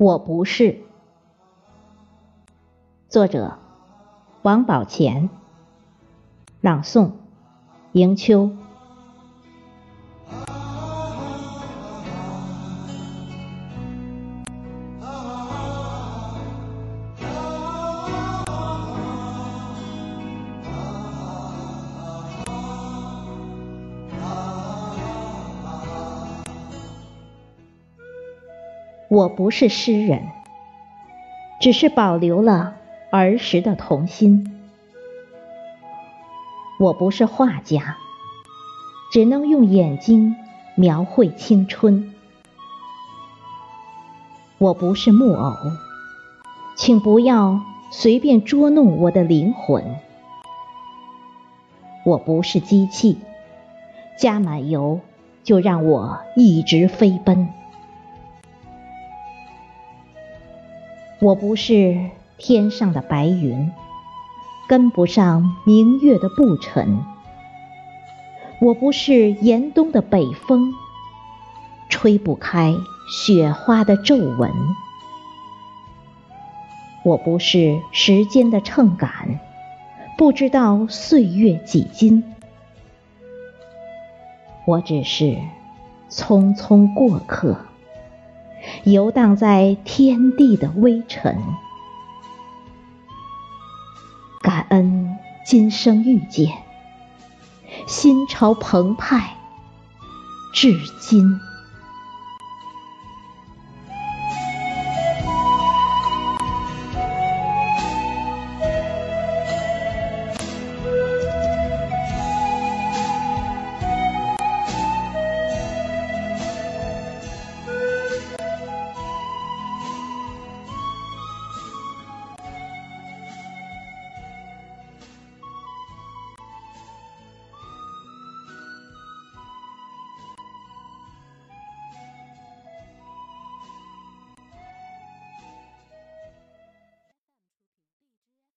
我不是。作者：王宝乾。朗诵：迎秋。我不是诗人，只是保留了儿时的童心。我不是画家，只能用眼睛描绘青春。我不是木偶，请不要随便捉弄我的灵魂。我不是机器，加满油就让我一直飞奔。我不是天上的白云，跟不上明月的步尘；我不是严冬的北风，吹不开雪花的皱纹；我不是时间的秤杆，不知道岁月几斤；我只是匆匆过客。游荡在天地的微尘，感恩今生遇见，心潮澎湃至今。